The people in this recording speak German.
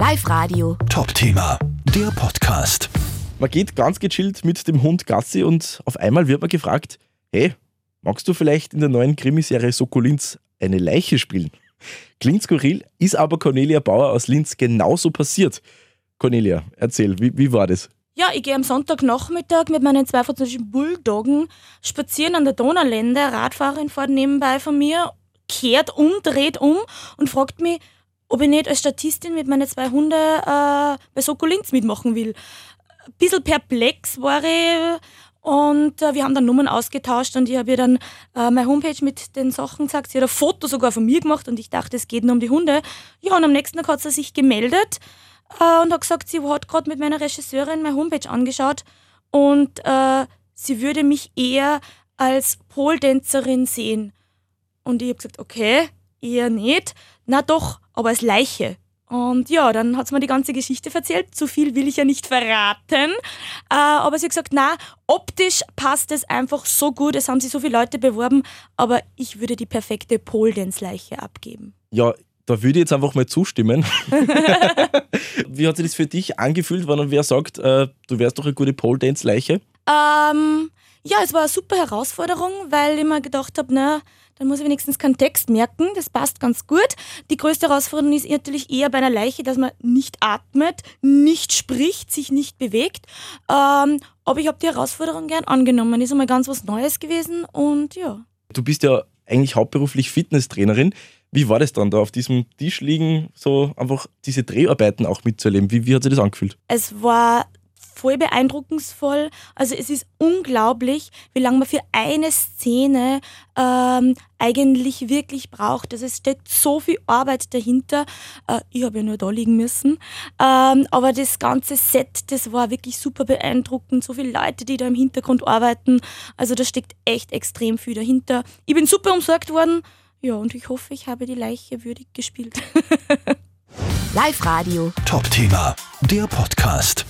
Live Radio. Top-Thema, der Podcast. Man geht ganz gechillt mit dem Hund Gassi und auf einmal wird man gefragt, hey, magst du vielleicht in der neuen Krimiserie Soko Linz eine Leiche spielen? Klingt skurril, ist aber Cornelia Bauer aus Linz genauso passiert. Cornelia, erzähl, wie, wie war das? Ja, ich gehe am Sonntagnachmittag mit meinen zwei französischen Bulldoggen spazieren an der Donaulände. Eine Radfahrerin fährt nebenbei von mir, kehrt um, dreht um und fragt mich, ob ich nicht als Statistin mit meinen zwei Hunden äh, bei Soko Linz mitmachen will. Ein bisschen perplex war ich und äh, wir haben dann Nummern ausgetauscht und ich habe ihr dann äh, meine Homepage mit den Sachen gesagt. Sie hat ein Foto sogar von mir gemacht und ich dachte, es geht nur um die Hunde. Ja, und am nächsten Tag hat sie sich gemeldet äh, und hat gesagt, sie hat gerade mit meiner Regisseurin meine Homepage angeschaut und äh, sie würde mich eher als Poldänzerin sehen. Und ich habe gesagt, okay, eher nicht. Na doch, aber als Leiche. Und ja, dann hat sie mir die ganze Geschichte erzählt. Zu viel will ich ja nicht verraten. Äh, aber sie hat gesagt, na, optisch passt es einfach so gut. Es haben sich so viele Leute beworben, aber ich würde die perfekte Poldance-Leiche abgeben. Ja, da würde ich jetzt einfach mal zustimmen. wie hat sich das für dich angefühlt, wenn wer sagt, äh, du wärst doch eine gute Pole Dance Leiche? Ähm, ja, es war eine super Herausforderung, weil ich mir gedacht habe, na, dann muss ich wenigstens keinen Text merken. Das passt ganz gut. Die größte Herausforderung ist natürlich eher bei einer Leiche, dass man nicht atmet, nicht spricht, sich nicht bewegt. Ähm, aber ich habe die Herausforderung gern angenommen. Ist einmal ganz was Neues gewesen und ja. Du bist ja eigentlich hauptberuflich Fitnesstrainerin. Wie war das dann da auf diesem Tisch liegen, so einfach diese Dreharbeiten auch mitzuerleben? Wie, wie hat sich das angefühlt? Es war voll beeindruckensvoll. Also es ist unglaublich, wie lange man für eine Szene ähm, eigentlich wirklich braucht. Also es steht so viel Arbeit dahinter. Äh, ich habe ja nur da liegen müssen. Ähm, aber das ganze Set, das war wirklich super beeindruckend. So viele Leute, die da im Hintergrund arbeiten. Also da steckt echt extrem viel dahinter. Ich bin super umsorgt worden. Ja, und ich hoffe, ich habe die Leiche würdig gespielt. Live Radio. Top-Thema, der Podcast.